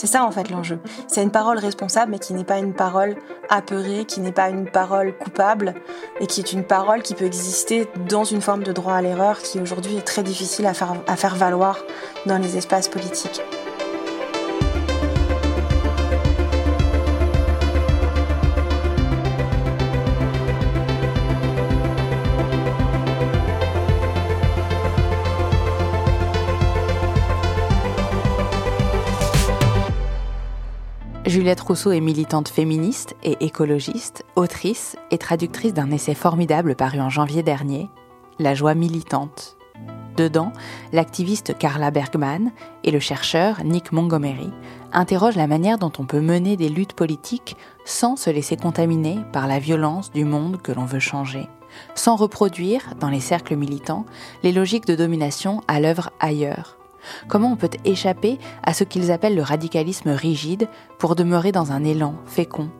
C'est ça en fait l'enjeu. C'est une parole responsable mais qui n'est pas une parole apeurée, qui n'est pas une parole coupable et qui est une parole qui peut exister dans une forme de droit à l'erreur qui aujourd'hui est très difficile à faire, à faire valoir dans les espaces politiques. Juliette Rousseau est militante féministe et écologiste, autrice et traductrice d'un essai formidable paru en janvier dernier, La joie militante. Dedans, l'activiste Carla Bergman et le chercheur Nick Montgomery interrogent la manière dont on peut mener des luttes politiques sans se laisser contaminer par la violence du monde que l'on veut changer, sans reproduire, dans les cercles militants, les logiques de domination à l'œuvre ailleurs Comment on peut échapper à ce qu'ils appellent le radicalisme rigide pour demeurer dans un élan fécond?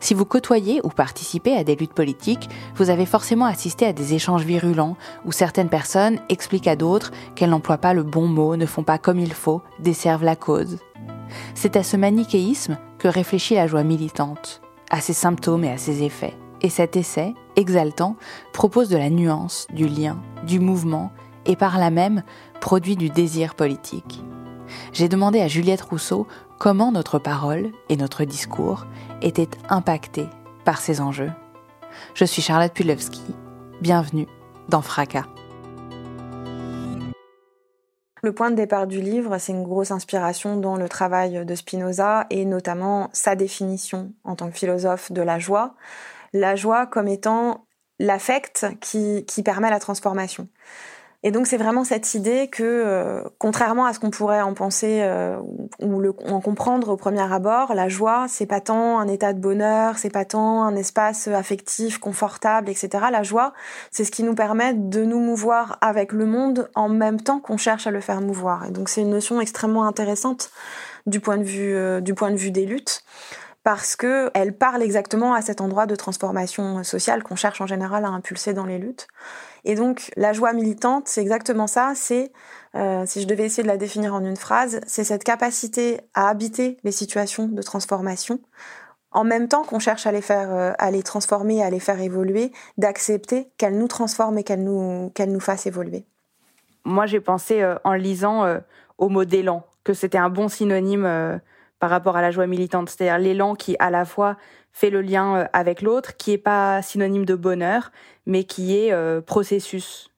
Si vous côtoyez ou participez à des luttes politiques, vous avez forcément assisté à des échanges virulents où certaines personnes expliquent à d'autres qu'elles n'emploient pas le bon mot, ne font pas comme il faut, desservent la cause. C'est à ce manichéisme que réfléchit la joie militante, à ses symptômes et à ses effets. Et cet essai, exaltant, propose de la nuance, du lien, du mouvement, et par là même produit du désir politique. J'ai demandé à Juliette Rousseau comment notre parole et notre discours étaient impactés par ces enjeux. Je suis Charlotte Pulewski. Bienvenue dans Fracas. Le point de départ du livre, c'est une grosse inspiration dans le travail de Spinoza et notamment sa définition en tant que philosophe de la joie. La joie comme étant l'affect qui permet la transformation. Et donc c'est vraiment cette idée que, euh, contrairement à ce qu'on pourrait en penser euh, ou en comprendre au premier abord, la joie c'est pas tant un état de bonheur, c'est pas tant un espace affectif confortable, etc. La joie c'est ce qui nous permet de nous mouvoir avec le monde en même temps qu'on cherche à le faire mouvoir. Et donc c'est une notion extrêmement intéressante du point de vue euh, du point de vue des luttes parce que elle parle exactement à cet endroit de transformation sociale qu'on cherche en général à impulser dans les luttes. Et donc la joie militante, c'est exactement ça. C'est, euh, si je devais essayer de la définir en une phrase, c'est cette capacité à habiter les situations de transformation en même temps qu'on cherche à les faire, euh, à les transformer, à les faire évoluer, d'accepter qu'elles nous transforment et qu'elles nous, qu'elles nous fassent évoluer. Moi, j'ai pensé euh, en lisant au mot d'élan que c'était un bon synonyme par rapport à la joie militante, c'est-à-dire l'élan qui à la fois fait le lien euh, avec l'autre, qui est pas synonyme de bonheur, mais qui est euh, processus.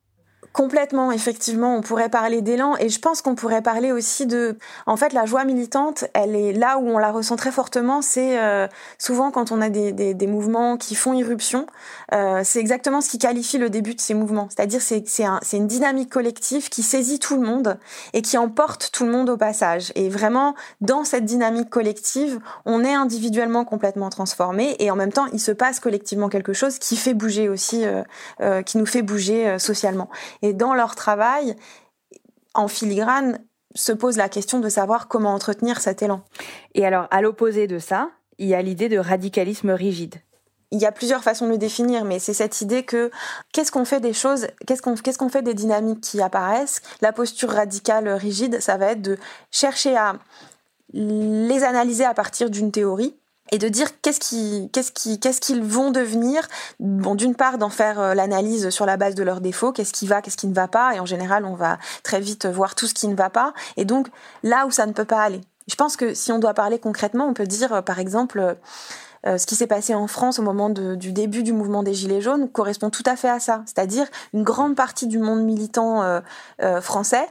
Complètement, effectivement, on pourrait parler d'élan et je pense qu'on pourrait parler aussi de, en fait, la joie militante. Elle est là où on la ressent très fortement. C'est euh, souvent quand on a des, des, des, mouvements qui font irruption. Euh, c'est exactement ce qui qualifie le début de ces mouvements. C'est-à-dire c'est c'est un, une dynamique collective qui saisit tout le monde et qui emporte tout le monde au passage. Et vraiment, dans cette dynamique collective, on est individuellement complètement transformé et en même temps, il se passe collectivement quelque chose qui fait bouger aussi, euh, euh qui nous fait bouger euh, socialement. Dans leur travail, en filigrane, se pose la question de savoir comment entretenir cet élan. Et alors, à l'opposé de ça, il y a l'idée de radicalisme rigide. Il y a plusieurs façons de le définir, mais c'est cette idée que qu'est-ce qu'on fait des choses, qu'est-ce qu'on qu'est-ce qu'on fait des dynamiques qui apparaissent? La posture radicale rigide, ça va être de chercher à les analyser à partir d'une théorie et de dire qu'est-ce qui qu'est-ce qui qu'est-ce qu'ils vont devenir. Bon d'une part d'en faire euh, l'analyse sur la base de leurs défauts qu'est-ce qui va qu'est-ce qui ne va pas et en général on va très vite voir tout ce qui ne va pas. Et donc là où ça ne peut pas aller. Je pense que si on doit parler concrètement on peut dire euh, par exemple euh, ce qui s'est passé en France au moment du début du mouvement des Gilets jaunes correspond tout à fait à ça, c'est-à-dire une grande partie du monde militant français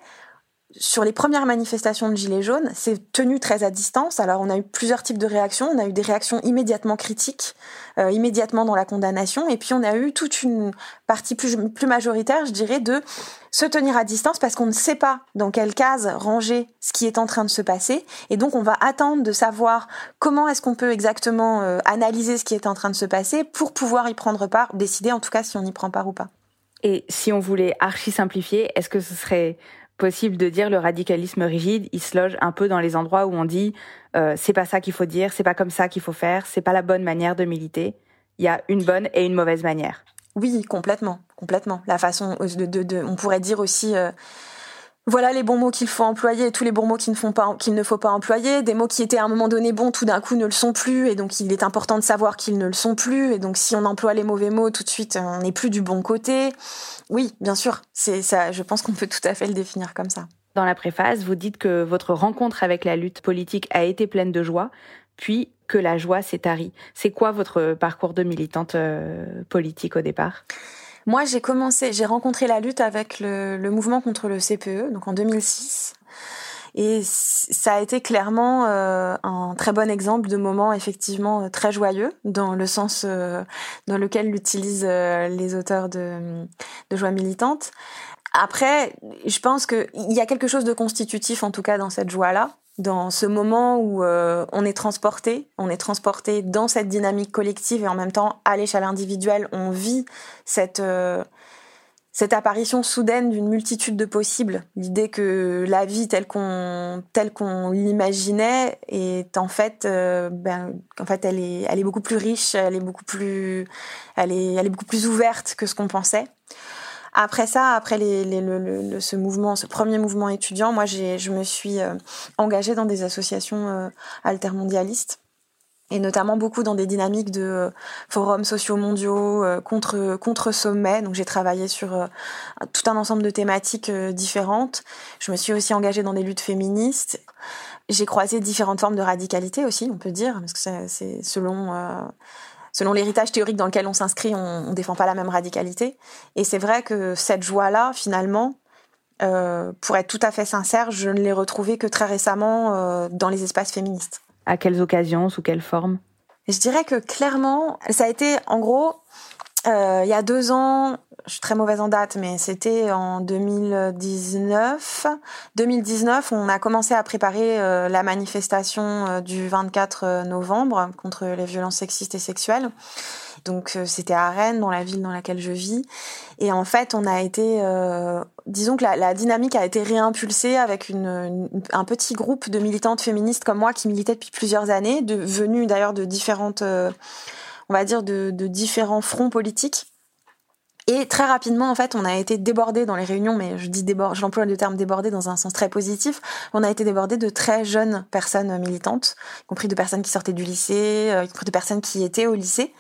sur les premières manifestations de Gilets jaunes, c'est tenu très à distance. Alors on a eu plusieurs types de réactions. On a eu des réactions immédiatement critiques, euh, immédiatement dans la condamnation, et puis on a eu toute une partie plus, majoritaire, je dirais, de se tenir à distance parce qu'on ne sait pas dans quelle case ranger ce qui est en train de se passer, et donc on va attendre de savoir comment est-ce qu'on peut exactement euh, analyser ce qui est en train de se passer pour pouvoir y prendre part, décider en tout cas si on y prend part ou pas. Et si on voulait archi simplifier, est-ce que ce serait possible de dire le radicalisme rigide, il se loge un peu dans les endroits où on dit euh, c'est pas ça qu'il faut dire, c'est pas comme ça qu'il faut faire, c'est pas la bonne manière de militer. Il y a une bonne et une mauvaise manière. Oui, complètement, complètement. La façon de, de, de on pourrait dire aussi euh, voilà les bons mots qu'il faut employer, tous les bons mots qu'il ne, ne faut pas employer, des mots qui étaient à un moment donné bons, tout d'un coup ne le sont plus, et donc il est important de savoir qu'ils ne le sont plus, et donc si on emploie les mauvais mots, tout de suite on n'est plus du bon côté. Oui, bien sûr, c'est ça. Je pense qu'on peut tout à fait le définir comme ça. Dans la préface, vous dites que votre rencontre avec la lutte politique a été pleine de joie, puis que la joie s'est tarie. C'est quoi votre parcours de militante euh, politique au départ? Moi, j'ai commencé, j'ai rencontré la lutte avec le, mouvement contre le CPE, donc en 2006. Et ça a été clairement euh, un très bon exemple de moment effectivement euh, très joyeux dans le sens euh, dans lequel l'utilisent les auteurs de, de joie militante. Après, je pense qu'il y a quelque chose de constitutif en tout cas dans cette joie-là, dans ce moment où euh, on est transporté, on est transporté dans cette dynamique collective et en même temps à l'échelle individuelle, on vit cette euh, cette apparition soudaine d'une multitude de possibles, l'idée que la vie telle qu'on telle l'imaginait est en fait euh, ben en fait elle est elle est beaucoup plus riche, elle est beaucoup plus elle est elle est beaucoup plus ouverte que ce qu'on pensait. Après ça, après ce mouvement, ce premier mouvement étudiant, moi, je me suis euh, engagée dans des associations euh, altermondialistes et notamment beaucoup dans des dynamiques de euh, forums sociaux mondiaux contre contre sommet. Donc j'ai travaillé sur tout un ensemble de thématiques différentes. Je me suis aussi engagée dans des luttes féministes. J'ai croisé différentes formes de radicalité aussi, on peut dire, parce que c'est selon selon l'héritage théorique dans lequel on s'inscrit, on, ne défend pas la même radicalité. Et c'est vrai que cette joie-là, finalement, euh, pour être tout à fait sincère, je ne l'ai retrouvée que très récemment euh, dans les espaces féministes. À quelles occasions, sous quelle forme? Je dirais que clairement, ça a été en gros, euh, il y a deux ans, je suis très mauvaise en date, mais c'était en 2019. 2019, on a commencé à préparer euh, la manifestation euh, du 24 euh, novembre contre les violences sexistes et sexuelles. Donc c'était à Rennes, dans la ville dans laquelle je vis. Et en fait, on a été, euh, disons que la, dynamique a été réimpulsée avec une, un petit groupe de militantes féministes comme moi qui militaient depuis plusieurs années, de, venues d'ailleurs de différentes, on va dire, de, de différents fronts politiques. Et très rapidement, en fait, on a été débordé dans les réunions, mais je dis débord, j'emploie le terme débordé dans un sens très positif. On a été débordé de très jeunes personnes militantes, y compris de personnes qui sortaient du lycée, y compris de personnes qui étaient au lycée.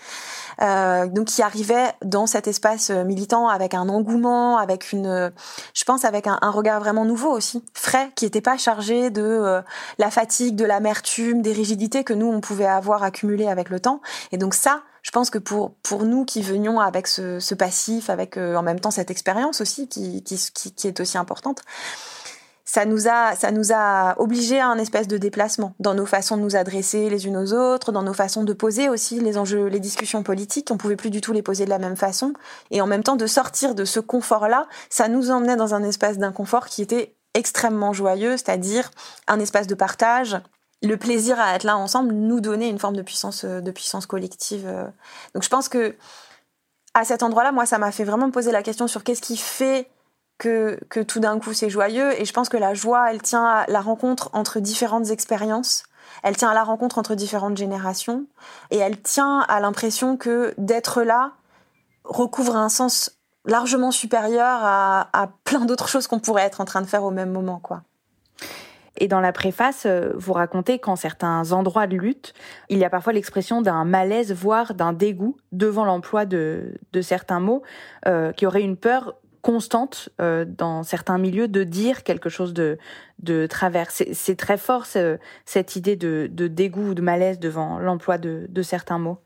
Euh, donc qui arrivaient dans cet espace militant avec un engouement, avec une, je pense avec un, un regard vraiment nouveau aussi, frais, qui n'était pas chargé de euh, la fatigue, de l'amertume, des rigidités que nous on pouvait avoir accumulées avec le temps. Et donc ça, je pense que pour pour nous qui venions avec ce, passif, avec euh, en même temps cette expérience aussi qui, qui, qui est aussi importante, ça nous a ça nous a obligé à un espèce de déplacement dans nos façons de nous adresser les unes aux autres, dans nos façons de poser aussi les enjeux, les discussions politiques. On pouvait plus du tout les poser de la même façon et en même temps de sortir de ce confort-là, ça nous emmenait dans un espace d'inconfort qui était extrêmement joyeux, c'est-à-dire un espace de partage, le plaisir à être là ensemble nous donnait une forme de puissance puissance collective. Donc je pense que à cet endroit-là, moi, ça m'a fait vraiment me poser la question sur qu'est-ce qui fait que, que tout d'un coup c'est joyeux. Et je pense que la joie, elle tient à la rencontre entre différentes expériences. Elle tient à la rencontre entre différentes générations. Et elle tient à l'impression que d'être là recouvre un sens largement supérieur à, à plein d'autres choses qu'on pourrait être en train de faire au même moment, quoi. Et dans la préface, vous racontez qu'en certains endroits de lutte, il y a parfois l'expression d'un malaise, voire d'un dégoût devant l'emploi de, certains mots, euh, qui aurait une peur constante euh, dans certains milieux de dire quelque chose de, de travers. C'est très fort ce, cette idée de, de dégoût ou de malaise devant l'emploi de, de certains mots.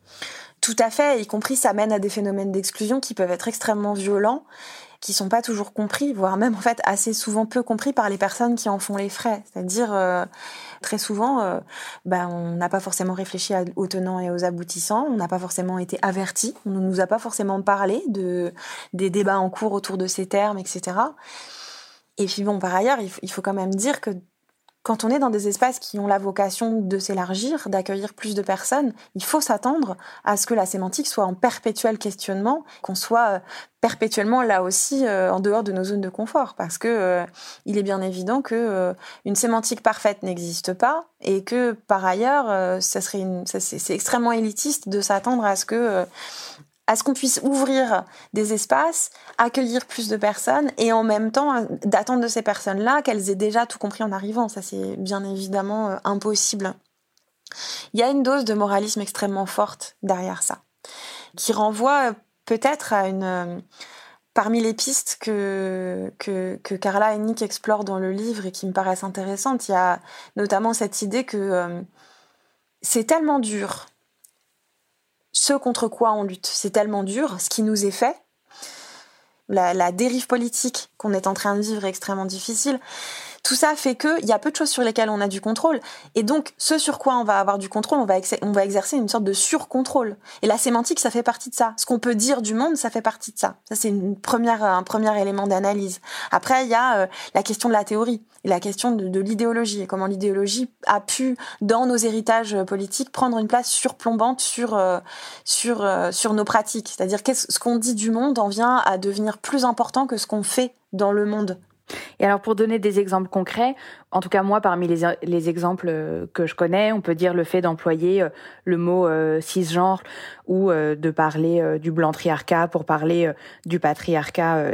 Tout à fait, y compris ça mène à des phénomènes d'exclusion qui peuvent être extrêmement violents qui sont pas toujours compris, voire même en fait assez souvent peu compris par les personnes qui en font les frais. C'est-à-dire euh, très souvent, euh, ben, on n'a pas forcément réfléchi aux tenants et aux aboutissants, on n'a pas forcément été averti, on ne nous a pas forcément parlé de des débats en cours autour de ces termes, etc. Et puis bon, par ailleurs, il faut quand même dire que quand on est dans des espaces qui ont la vocation de s'élargir, d'accueillir plus de personnes, il faut s'attendre à ce que la sémantique soit en perpétuel questionnement, qu'on soit euh, perpétuellement là aussi euh, en dehors de nos zones de confort, parce que euh, il est bien évident que une sémantique parfaite n'existe pas et que par ailleurs, ça serait c'est extrêmement élitiste de s'attendre à ce que à ce qu'on puisse ouvrir des espaces, accueillir plus de personnes et en même temps euh, d'attendre de ces personnes-là qu'elles aient déjà tout compris en arrivant. Ça, c'est bien évidemment euh, impossible. Il y a une dose de moralisme extrêmement forte derrière ça, qui renvoie euh, peut-être à une... Parmi les pistes que, que, que, Carla et Nick explorent dans le livre et qui me paraissent intéressantes, il y a notamment cette idée que c'est tellement dur ce contre quoi on lutte. C'est tellement dur, ce qui nous est fait. La, dérive politique qu'on est en train de vivre est extrêmement difficile. Tout ça fait qu'il y a peu de choses sur lesquelles on a du contrôle. Et donc, ce sur quoi on va avoir du contrôle, on va, exercer une sorte de surcontrôle. Et la sémantique, ça fait partie de ça. Ce qu'on peut dire du monde, ça fait partie de ça. Ça, c'est un premier élément d'analyse. Après, il y a euh, la question de la théorie et la question de, l'idéologie et comment l'idéologie a pu, dans nos héritages politiques, prendre une place surplombante sur, euh, euh, nos pratiques. C'est-à-dire qu'est-ce qu'on dit du monde en vient à devenir plus important que ce qu'on fait dans le monde et alors pour donner des exemples concrets, en tout cas moi parmi les, les exemples euh, que je connais, on peut dire le fait d'employer euh, le mot euh, cisgenre ou de parler du blanc triarcat pour parler du patriarcat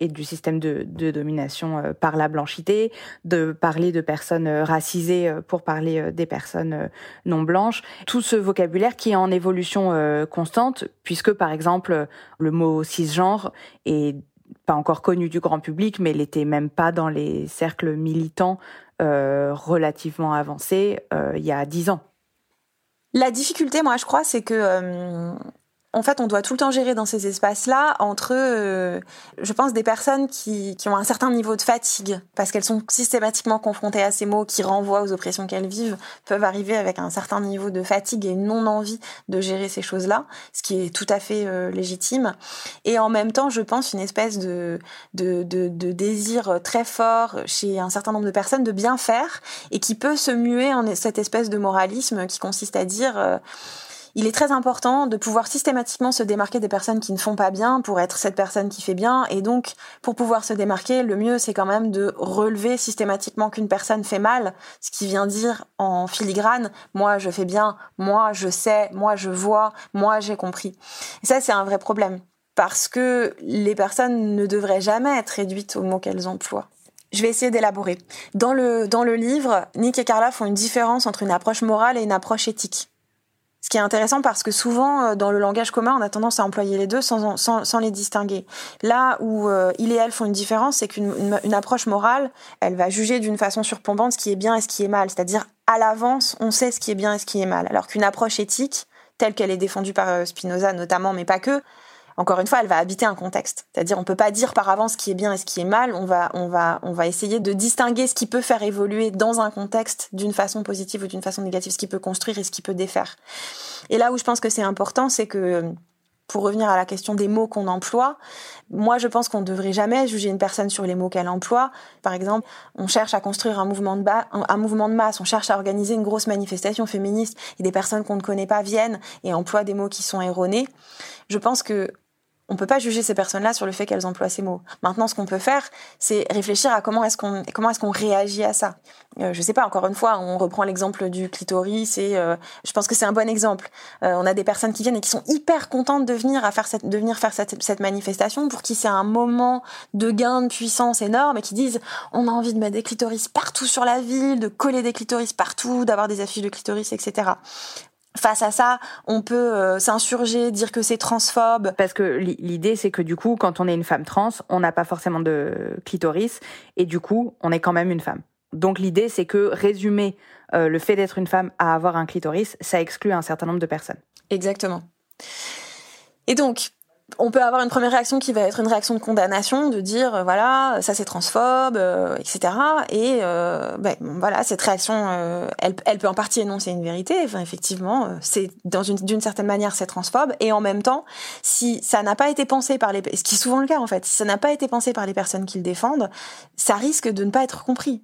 et du système de, de domination par la blanchité, de parler de personnes racisées pour parler des personnes non blanches. Tout ce vocabulaire qui est en évolution constante, puisque par exemple le mot cisgenre est pas encore connue du grand public, mais elle était même pas dans les cercles militants euh, relativement avancés euh, il y a dix ans. La difficulté, moi, je crois, c'est que euh, en fait, on doit tout le temps gérer dans ces espaces-là entre, euh, je pense, des personnes qui, ont un certain niveau de fatigue, parce qu'elles sont systématiquement confrontées à ces mots qui renvoient aux oppressions qu'elles vivent, peuvent arriver avec un certain niveau de fatigue et non-envie de gérer ces choses-là, ce qui est tout à fait euh, légitime. Et en même temps, je pense, une espèce de, désir très fort chez un certain nombre de personnes de bien faire, et qui peut se muer en cette espèce de moralisme qui consiste à dire... Euh, il est très important de pouvoir systématiquement se démarquer des personnes qui ne font pas bien pour être cette personne qui fait bien. Et donc, pour pouvoir se démarquer, le mieux, c'est quand même de relever systématiquement qu'une personne fait mal, ce qui vient dire en filigrane, moi je fais bien, moi je sais, moi je vois, moi j'ai compris. Et ça, c'est un vrai problème. Parce que les personnes ne devraient jamais être réduites aux mots qu'elles emploient. Je vais essayer d'élaborer. Dans le, dans le livre, Nick et Carla font une différence entre une approche morale et une approche éthique. Ce qui est intéressant parce que souvent, euh, dans le langage commun, on a tendance à employer les deux sans, sans, les distinguer. Là où euh, il et elle font une différence, c'est qu'une une, approche morale, elle va juger d'une façon surplombante ce qui est bien et ce qui est mal. C'est-à-dire, à l'avance, on sait ce qui est bien et ce qui est mal. Alors qu'une approche éthique, telle qu'elle est défendue par euh, Spinoza notamment, mais pas que, encore une fois, elle va habiter un contexte. C'est-à-dire, on peut pas dire par avance ce qui est bien et ce qui est mal. On va, on va, on va essayer de distinguer ce qui peut faire évoluer dans un contexte d'une façon positive ou d'une façon négative, ce qui peut construire et ce qui peut défaire. Et là où je pense que c'est important, c'est que pour revenir à la question des mots qu'on emploie, moi je pense qu'on ne devrait jamais juger une personne sur les mots qu'elle emploie. Par exemple, on cherche à construire un mouvement de bas, un mouvement de masse, on cherche à organiser une grosse manifestation féministe et des personnes qu'on ne connaît pas viennent et emploient des mots qui sont erronés. Je pense que on peut pas juger ces personnes-là sur le fait qu'elles emploient ces mots. Maintenant, ce qu'on peut faire, c'est réfléchir à comment est-ce qu'on comment est-ce qu'on réagit à ça. Euh, je sais pas. Encore une fois, on reprend l'exemple du clitoris et euh, je pense que c'est un bon exemple. Euh, on a des personnes qui viennent et qui sont hyper contentes de venir à faire cette venir faire cette, cette manifestation pour qui c'est un moment de gain de puissance énorme et qui disent on a envie de mettre des clitoris partout sur la ville, de coller des clitoris partout, d'avoir des affiches de clitoris, etc. Face à ça, on peut euh, s'insurger, dire que c'est transphobe. Parce que l'idée, c'est que du coup, quand on est une femme trans, on n'a pas forcément de clitoris, et du coup, on est quand même une femme. Donc l'idée, c'est que résumer euh, le fait d'être une femme à avoir un clitoris, ça exclut un certain nombre de personnes. Exactement. Et donc, on peut avoir une première réaction qui va être une réaction de condamnation, de dire euh, voilà ça c'est transphobe, euh, etc. Et euh, ben, voilà cette réaction, elle, elle, peut en partie énoncer une vérité. Enfin, effectivement, c'est dans une d'une certaine manière c'est transphobe. Et en même temps, si ça n'a pas été pensé par les, ce qui est souvent le cas en fait, si ça n'a pas été pensé par les personnes qui le défendent, ça risque de ne pas être compris.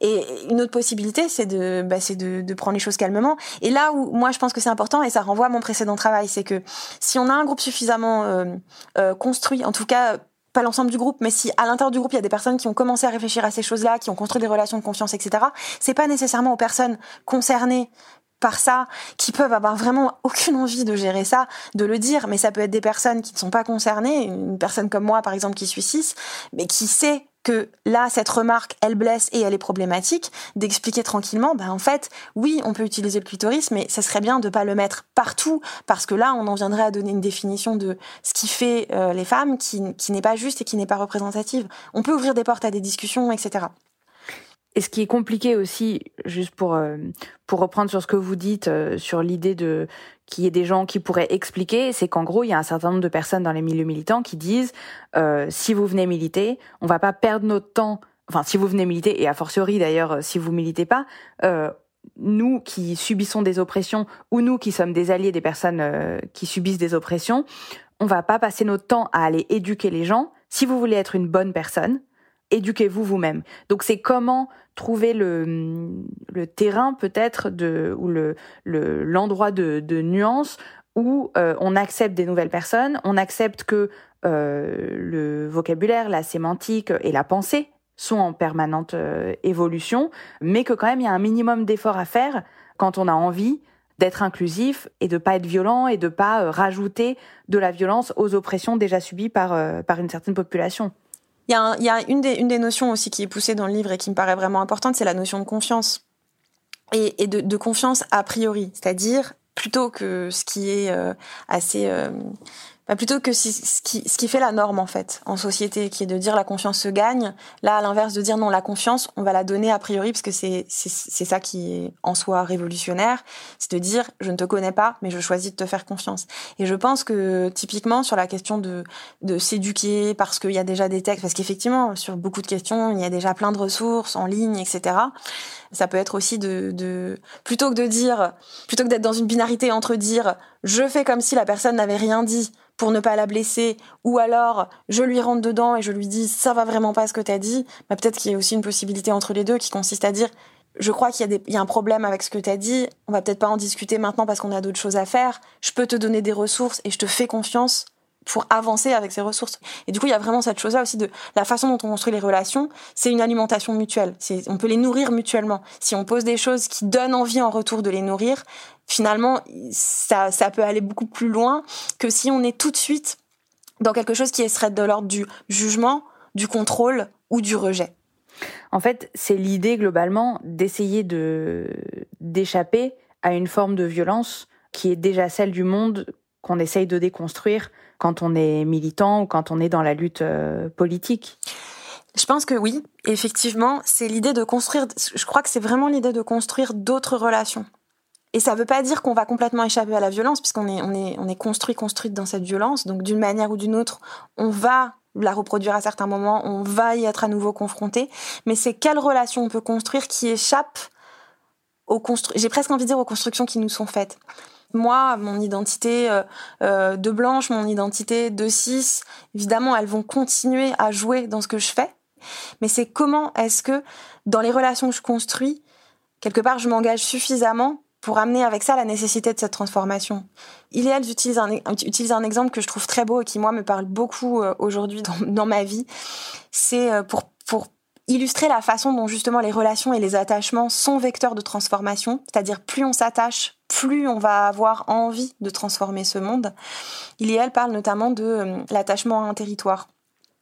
Et une autre possibilité, c'est de, bah, c'est de, de, prendre les choses calmement. Et là où moi je pense que c'est important, et ça renvoie à mon précédent travail, c'est que si on a un groupe suffisamment euh, euh, construit, en tout cas pas l'ensemble du groupe, mais si à l'intérieur du groupe il y a des personnes qui ont commencé à réfléchir à ces choses-là, qui ont construit des relations de confiance, etc. C'est pas nécessairement aux personnes concernées par ça, qui peuvent avoir vraiment aucune envie de gérer ça, de le dire, mais ça peut être des personnes qui ne sont pas concernées, une personne comme moi par exemple qui suis cis, mais qui sait que là, cette remarque, elle blesse et elle est problématique, d'expliquer tranquillement, ben en fait, oui, on peut utiliser le clitoris, mais ça serait bien de pas le mettre partout, parce que là, on en viendrait à donner une définition de ce qui fait euh, les femmes, qui n'est pas juste et qui n'est pas représentative. On peut ouvrir des portes à des discussions, etc. Et ce qui est compliqué aussi, juste pour euh, pour reprendre sur ce que vous dites euh, sur l'idée de qu'il y ait des gens qui pourraient expliquer, c'est qu'en gros il y a un certain nombre de personnes dans les milieux militants qui disent euh, si vous venez militer, on va pas perdre notre temps. Enfin, si vous venez militer et a fortiori d'ailleurs si vous militez pas, nous qui subissons des oppressions ou nous qui sommes des alliés des personnes qui subissent des oppressions, on va pas passer notre temps à aller éduquer les gens. Si vous voulez être une bonne personne, éduquez-vous vous-même. Donc c'est comment trouver le, terrain peut-être ou le l'endroit de, de nuance où euh, on accepte des nouvelles personnes, on accepte que euh, le vocabulaire, la sémantique et la pensée sont en permanente euh, évolution, mais que quand même il y a un minimum d'efforts à faire quand on a envie d'être inclusif et de pas être violent et de pas rajouter de la violence aux oppressions déjà subies par par une certaine population. Il y a, une, des, notions aussi qui est poussée dans le livre et qui me paraît vraiment importante, c'est la notion de confiance. Et, de, confiance a priori, c'est-à-dire plutôt que ce qui est euh, assez euh, bah, plutôt que ce, qui, ce qui fait la norme en fait en société, qui est de dire la confiance se gagne. Là, à l'inverse de dire non, la confiance, on va la donner a priori parce que c'est ça qui est en soi révolutionnaire, c'est de dire je ne te connais pas, mais je choisis de te faire confiance. Et je pense que typiquement sur la question de de s'éduquer parce qu'il y a déjà des textes, parce qu'effectivement sur beaucoup de questions il y a déjà plein de ressources en ligne, etc. Ça peut être aussi de, de plutôt que de dire plutôt que d'être dans une binarité entre dire je fais comme si la personne n'avait rien dit pour ne pas la blesser, ou alors je lui rentre dedans et je lui dis ça va vraiment pas ce que t'as dit, bah, peut-être qu'il y a aussi une possibilité entre les deux qui consiste à dire je crois qu'il y, a y a un problème avec ce que t'as dit, on va peut-être pas en discuter maintenant parce qu'on a d'autres choses à faire, je peux te donner des ressources et je te fais confiance pour avancer avec ces ressources. Et du coup, il y a vraiment cette chose-là aussi de la façon dont on construit les relations, c'est une alimentation mutuelle. On peut les nourrir mutuellement. Si on pose des choses qui donnent envie en retour de les nourrir, finalement, ça, ça peut aller beaucoup plus loin que si on est tout de suite dans quelque chose qui serait de l'ordre du jugement, du contrôle ou du rejet. En fait, c'est l'idée globalement d'essayer de d'échapper à une forme de violence qui est déjà celle du monde qu'on essaye de déconstruire quand on est militant ou quand on est dans la lutte euh, politique je pense que oui, effectivement, c'est l'idée de construire, je crois que c'est vraiment l'idée de construire d'autres relations. Et ça ne veut pas dire qu'on va complètement échapper à la violence, puisqu'on est, on est, on est construit, construite dans cette violence. Donc d'une manière ou d'une autre, on va la reproduire à certains moments, on va y être à nouveau confronté. Mais c'est quelle relation on peut construire qui échappe aux constructions, j'ai presque envie de dire aux constructions qui nous sont faites moi, mon identité euh, euh, de blanche, mon identité de cis, évidemment, elles vont continuer à jouer dans ce que je fais. Mais c'est comment est-ce que, dans les relations que je construis, quelque part, je m'engage suffisamment pour amener avec ça la nécessité de cette transformation. Iléal utilise un, utilise un exemple que je trouve très beau et qui, moi, me parle beaucoup euh, aujourd'hui dans, dans, ma vie. C'est pour, pour illustrer la façon dont justement les relations et les attachements sont vecteurs de transformation, c'est-à-dire plus on s'attache, plus on va avoir envie de transformer ce monde. Il et elle parle notamment de euh, l'attachement à un territoire.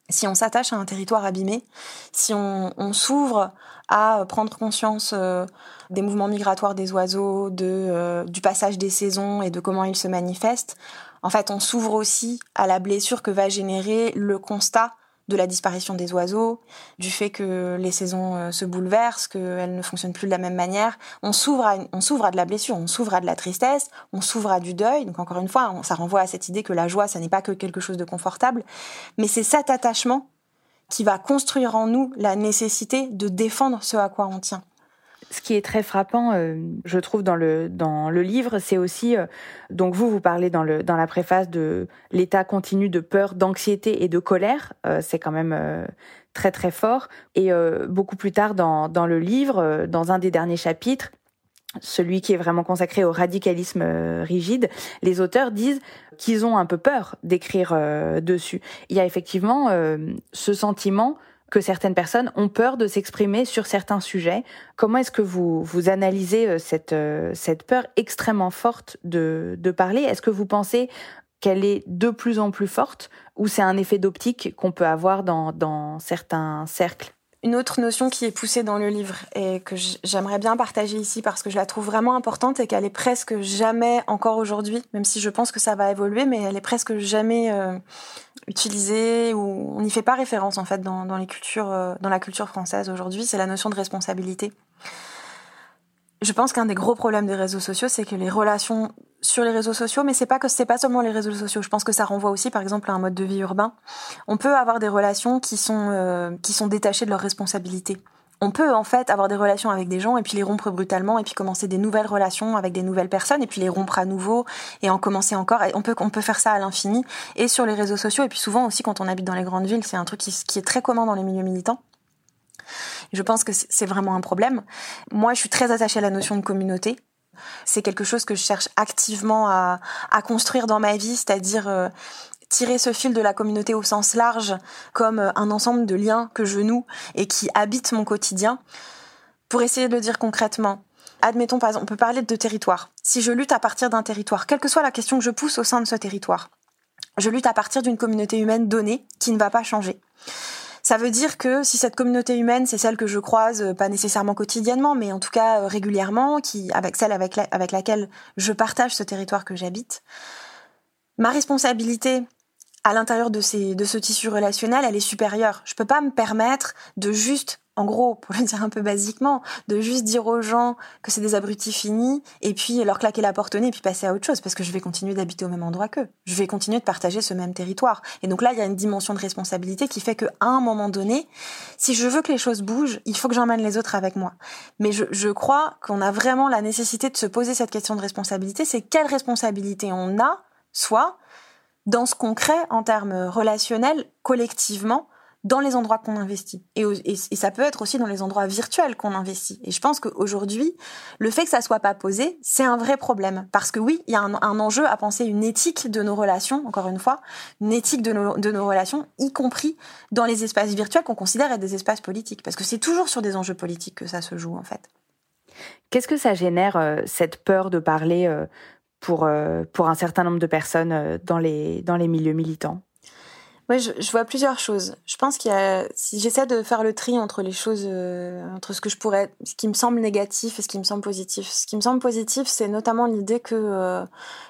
Si on s'attache à un territoire abîmé, si on, s'ouvre à prendre conscience euh, des mouvements migratoires des oiseaux, de, euh, du passage des saisons et de comment ils se manifestent, en fait, on s'ouvre aussi à la blessure que va générer le constat de la disparition des oiseaux, du fait que les saisons euh, se bouleversent, qu'elles ne fonctionnent plus de la même manière. On s'ouvre à, on s'ouvre à de la blessure, on s'ouvre à de la tristesse, on s'ouvre à du deuil. Donc encore une fois, ça renvoie à cette idée que la joie, ça n'est pas que quelque chose de confortable, mais c'est cet attachement qui va construire en nous la nécessité de défendre ce à quoi on tient. Ce qui est très frappant, euh, je trouve, dans le, dans le livre, c'est aussi, euh, donc vous, vous parlez dans, le, dans la préface de l'état continu de peur, d'anxiété et de colère. Euh, c'est quand même très très fort. Et beaucoup plus tard dans, dans le livre, dans un des derniers chapitres, celui qui est vraiment consacré au radicalisme rigide, les auteurs disent qu'ils ont un peu peur d'écrire dessus. Il y a effectivement ce sentiment que certaines personnes ont peur de s'exprimer sur certains sujets. Comment est-ce que vous, vous analysez euh, cette, euh, cette peur extrêmement forte de, parler? Est-ce que vous pensez qu'elle est de plus en plus forte ou c'est un effet d'optique qu'on peut avoir dans, dans certains cercles? Une autre notion qui est poussée dans le livre et que j'aimerais bien partager ici parce que je la trouve vraiment importante et qu'elle est presque jamais encore aujourd'hui, même si je pense que ça va évoluer, mais elle est presque jamais euh, utilisée ou on n'y fait pas référence en fait dans, les cultures, euh, dans la culture française aujourd'hui. C'est la notion de responsabilité. Je pense qu'un des gros problèmes des réseaux sociaux, c'est que les relations sur les réseaux sociaux, mais c'est pas que c'est pas seulement les réseaux sociaux. Je pense que ça renvoie aussi, par exemple, à un mode de vie urbain. On peut avoir des relations qui sont euh, qui sont détachées de leurs responsabilités. On peut en fait avoir des relations avec des gens et puis les rompre brutalement et puis commencer des nouvelles relations avec des nouvelles personnes et puis les rompre à nouveau et en commencer encore. On peut on peut faire ça à l'infini et sur les réseaux sociaux et puis souvent aussi quand on habite dans les grandes villes, c'est un truc qui est très commun dans les milieux militants. Je pense que c'est vraiment un problème. Moi, je suis très attachée à la notion de communauté. C'est quelque chose que je cherche activement à, construire dans ma vie, c'est-à-dire euh, tirer ce fil de la communauté au sens large comme euh, un ensemble de liens que je noue et qui habitent mon quotidien. Pour essayer de le dire concrètement, admettons par on peut parler de territoire. Si je lutte à partir d'un territoire, quelle que soit la question que je pousse au sein de ce territoire, je lutte à partir d'une communauté humaine donnée qui ne va pas changer. Ça veut dire que si cette communauté humaine, c'est celle que je croise, euh, pas nécessairement quotidiennement, mais en tout cas euh, régulièrement, qui, avec celle avec, laquelle je partage ce territoire que j'habite, ma responsabilité à l'intérieur de, ce tissu relationnel, elle est supérieure. Je peux pas me permettre de juste en gros, pour le dire un peu basiquement, de juste dire aux gens que c'est des abrutis finis et puis leur claquer la porte au nez et puis passer à autre chose parce que je vais continuer d'habiter au même endroit qu'eux. Je vais continuer de partager ce même territoire. Et donc là, il y a une dimension de responsabilité qui fait qu'à un moment donné, si je veux que les choses bougent, il faut que j'emmène les autres avec moi. Mais je, je crois qu'on a vraiment la nécessité de se poser cette question de responsabilité. C'est quelle responsabilité on a, soit dans ce qu'on crée en termes relationnels collectivement dans les endroits qu'on investit. Et, ça peut être aussi dans les endroits virtuels qu'on investit. Et je pense qu'aujourd'hui, le fait que ça soit pas posé, c'est un vrai problème. Parce que oui, il y a un, enjeu à penser une éthique de nos relations, encore une fois, une éthique de nos, de nos relations, y compris dans les espaces virtuels qu'on considère être des espaces politiques. Parce que c'est toujours sur des enjeux politiques que ça se joue, en fait. Qu'est-ce que ça génère, euh, cette peur de parler euh, pour, euh, pour un certain nombre de personnes dans, les, dans les milieux militants? Oui, je, vois plusieurs choses. Je pense qu'il y a, si j'essaie de faire le tri entre les choses, euh, entre ce que je pourrais, ce qui me semble négatif et ce qui me semble positif. Ce qui me semble positif, c'est notamment l'idée que euh,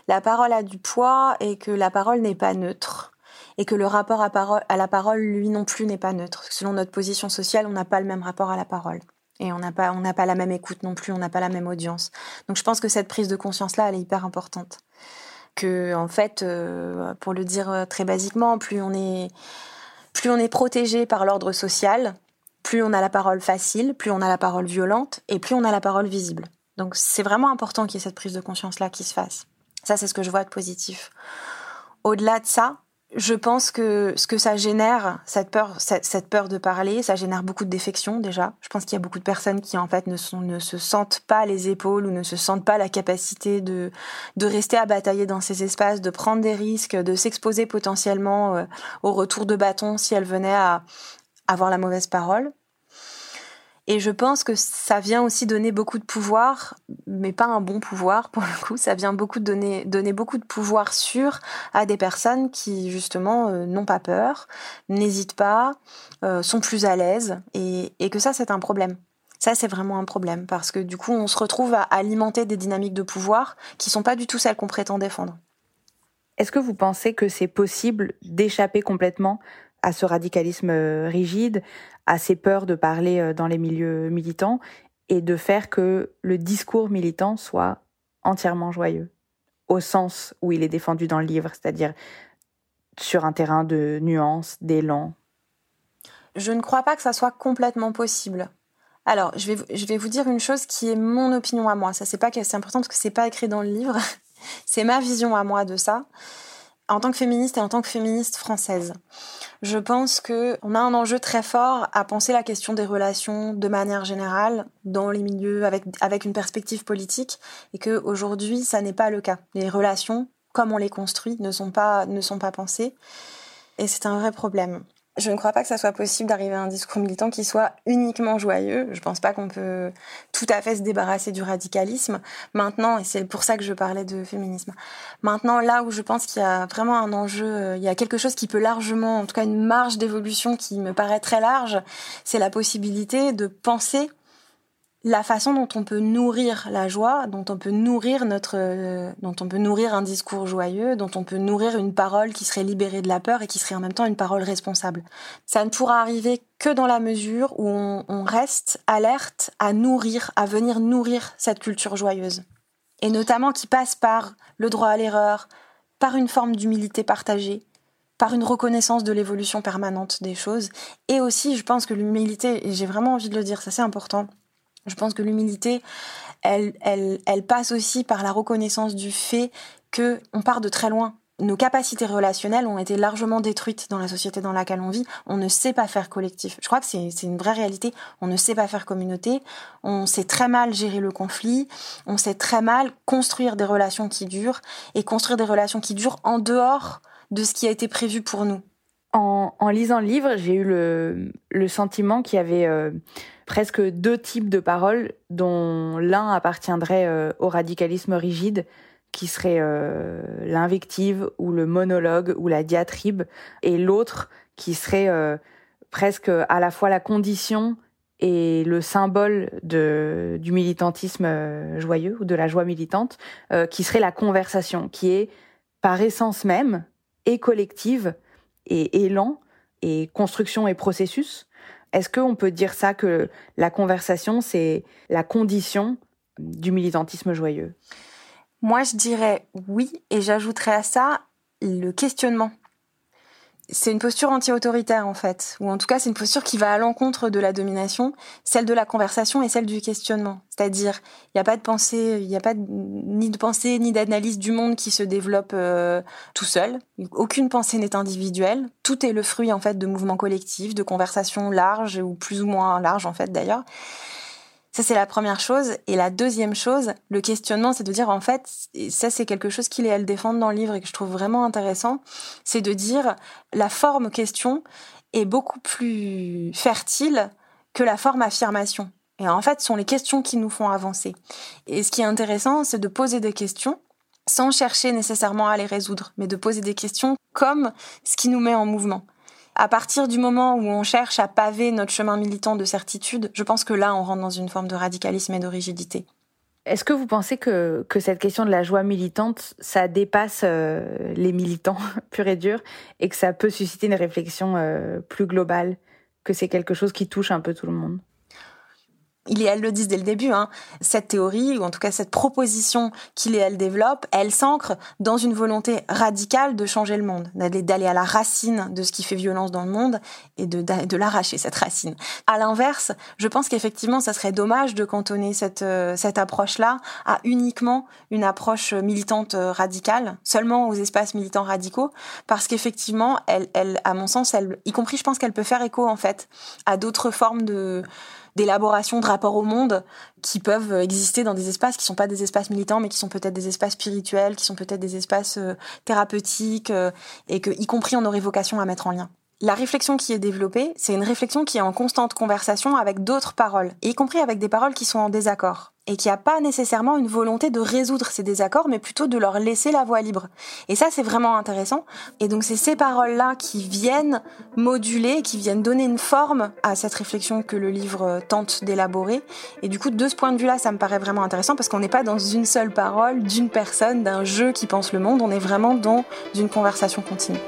la parole a du poids et que la parole n'est pas neutre et que le rapport à, à la parole, lui non plus, n'est pas neutre. Selon notre position sociale, on n'a pas le même rapport à la parole. Et on n'a pas, on n'a pas la même écoute non plus, on n'a pas la même audience. Donc je pense que cette prise de conscience-là, elle est hyper importante que en fait, euh, pour le dire euh, très basiquement, plus on est plus on est protégé par l'ordre social, plus on a la parole facile, plus on a la parole violente et plus on a la parole visible. Donc c'est vraiment important qu'il y ait cette prise de conscience là qui se fasse. Ça c'est ce que je vois de positif. Au-delà de ça, je pense que ce que ça génère, cette peur, cette, peur de parler, ça génère beaucoup de défections déjà. Je pense qu'il y a beaucoup de personnes qui en fait ne se sentent pas les épaules ou ne se sentent pas la capacité de, de rester à batailler dans ces espaces, de prendre des risques, de s'exposer potentiellement euh, au retour de bâton si elles venaient à avoir la mauvaise parole. Et je pense que ça vient aussi donner beaucoup de pouvoir, mais pas un bon pouvoir pour le coup. Ça vient beaucoup donner, donner beaucoup de pouvoir sûr à des personnes qui justement euh, n'ont pas peur, n'hésitent pas, euh, sont plus à l'aise, et, et que ça c'est un problème. Ça, c'est vraiment un problème parce que du coup, on se retrouve à alimenter des dynamiques de pouvoir qui sont pas du tout celles qu'on prétend défendre. Est-ce que vous pensez que c'est possible d'échapper complètement à ce radicalisme rigide, à ces peurs de parler dans les milieux militants et de faire que le discours militant soit entièrement joyeux, au sens où il est défendu dans le livre, c'est-à-dire sur un terrain de nuances, d'élan. Je ne crois pas que ça soit complètement possible. Alors, je vais, je vais vous dire une chose qui est mon opinion à moi. Ça, c'est pas c'est important parce que c'est pas écrit dans le livre. c'est ma vision à moi de ça. En tant que féministe et en tant que féministe française, je pense que on a un enjeu très fort à penser la question des relations de manière générale dans les milieux avec avec une perspective politique et que aujourd'hui ça n'est pas le cas. Les relations comme on les construit ne sont pas ne sont pas pensées et c'est un vrai problème. Je ne crois pas que ça soit possible d'arriver à un discours militant qui soit uniquement joyeux. Je pense pas qu'on peut tout à fait se débarrasser du radicalisme. Maintenant, et c'est pour ça que je parlais de féminisme. Maintenant, là où je pense qu'il y a vraiment un enjeu, euh, il y a quelque chose qui peut largement, en tout cas une marge d'évolution qui me paraît très large, c'est la possibilité de penser la façon dont on peut nourrir la joie, dont on peut nourrir notre, euh, dont on peut nourrir un discours joyeux, dont on peut nourrir une parole qui serait libérée de la peur et qui serait en même temps une parole responsable. Ça ne pourra arriver que dans la mesure où on, on reste alerte à nourrir, à venir nourrir cette culture joyeuse. Et notamment qui passe par le droit à l'erreur, par une forme d'humilité partagée, par une reconnaissance de l'évolution permanente des choses. Et aussi, je pense que l'humilité, et j'ai vraiment envie de le dire, ça c'est important, je pense que l'humilité, elle, elle, passe aussi par la reconnaissance du fait que on part de très loin. Nos capacités relationnelles ont été largement détruites dans la société dans laquelle on vit. On ne sait pas faire collectif. Je crois que c'est une vraie réalité. On ne sait pas faire communauté. On sait très mal gérer le conflit. On sait très mal construire des relations qui durent et construire des relations qui durent en dehors de ce qui a été prévu pour nous. En, lisant le livre, j'ai eu le, le sentiment qu'il y avait euh, presque deux types de paroles dont l'un appartiendrait euh, au radicalisme rigide qui serait euh, l'invective ou le monologue ou la diatribe et l'autre qui serait euh, presque à la fois la condition et le symbole de, du militantisme joyeux ou de la joie militante, qui serait la conversation, qui est par essence même et collective et élan et construction et processus, est-ce qu'on peut dire ça que la conversation, c'est la condition du militantisme joyeux? Moi, je dirais oui, et j'ajouterais à ça le questionnement c'est une posture anti-autoritaire en fait, ou en tout cas c'est une posture qui va à l'encontre de la domination, celle de la conversation et celle du questionnement. C'est-à-dire, il n'y a pas de pensée, il n'y a pas ni de pensée ni d'analyse du monde qui se développe euh, tout seul. Aucune pensée n'est individuelle. Tout est le fruit en fait de mouvements collectifs, de conversations larges ou plus ou moins larges en fait d'ailleurs. Ça, c'est la première chose. Et la deuxième chose, le questionnement, c'est de dire, en fait, et ça, c'est quelque chose qu'il et elle défendent dans le livre et que je trouve vraiment intéressant, c'est de dire, la forme question est beaucoup plus fertile que la forme affirmation. Et en fait, ce sont les questions qui nous font avancer. Et ce qui est intéressant, c'est de poser des questions sans chercher nécessairement à les résoudre, mais de poser des questions comme ce qui nous met en mouvement à partir du moment où on cherche à paver notre chemin militant de certitude, je pense que là, on rentre dans une forme de radicalisme et de rigidité. Est-ce que vous pensez que, que cette question de la joie militante, ça dépasse euh, les militants purs et durs et que ça peut susciter une réflexion euh, plus globale, que c'est quelque chose qui touche un peu tout le monde? Il et elle le disent dès le début, hein, cette théorie, ou en tout cas cette proposition qu'il et elle développe, elle s'ancre dans une volonté radicale de changer le monde, d'aller à la racine de ce qui fait violence dans le monde et de, de l'arracher, cette racine. À l'inverse, je pense qu'effectivement, ça serait dommage de cantonner cette, euh, cette approche-là à uniquement une approche militante euh, radicale, seulement aux espaces militants radicaux, parce qu'effectivement, elle, elle, à mon sens, elle, y compris, je pense qu'elle peut faire écho, en fait, à d'autres formes de d'élaboration de rapport au monde qui peuvent exister dans des espaces qui sont pas des espaces militants mais qui sont peut-être des espaces spirituels, qui sont peut-être des espaces euh, thérapeutiques euh, et que y compris on aurait vocation à mettre en lien. La réflexion qui est développée, c'est une réflexion qui est en constante conversation avec d'autres paroles, y compris avec des paroles qui sont en désaccord et qui a pas nécessairement une volonté de résoudre ces désaccords, mais plutôt de leur laisser la voie libre. Et ça, c'est vraiment intéressant. Et donc, c'est ces paroles-là qui viennent moduler, qui viennent donner une forme à cette réflexion que le livre tente d'élaborer. Et du coup, de ce point de vue-là, ça me paraît vraiment intéressant parce qu'on n'est pas dans une seule parole, d'une personne, d'un jeu qui pense le monde. On est vraiment dans une conversation continue.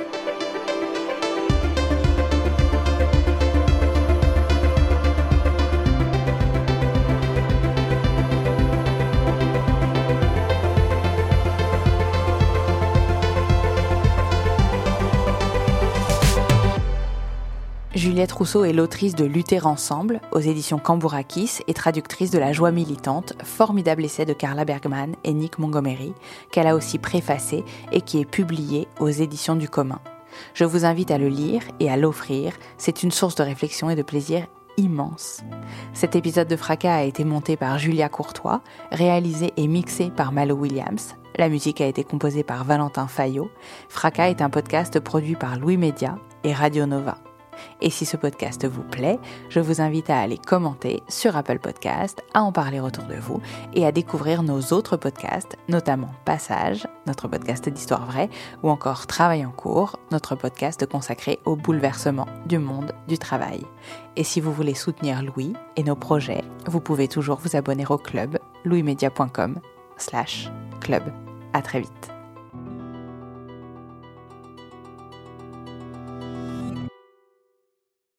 Juliette Rousseau est l'autrice de Lutter ensemble aux éditions Cambourakis et traductrice de La joie militante, formidable essai de Carla Bergman et Nick Montgomery, qu'elle a aussi préfacé et qui est publié aux éditions du commun. Je vous invite à le lire et à l'offrir, c'est une source de réflexion et de plaisir immense. Cet épisode de Fracas a été monté par Julia Courtois, réalisé et mixé par Malo Williams. La musique a été composée par Valentin Fayot. Fracas est un podcast produit par Louis Média et Radio Nova. Et si ce podcast vous plaît, je vous invite à aller commenter sur Apple Podcast, à en parler autour de vous et à découvrir nos autres podcasts, notamment Passage, notre podcast d'histoire vraie, ou encore Travail en cours, notre podcast consacré au bouleversement du monde du travail. Et si vous voulez soutenir Louis et nos projets, vous pouvez toujours vous abonner au club louismedia.com slash club. À très vite.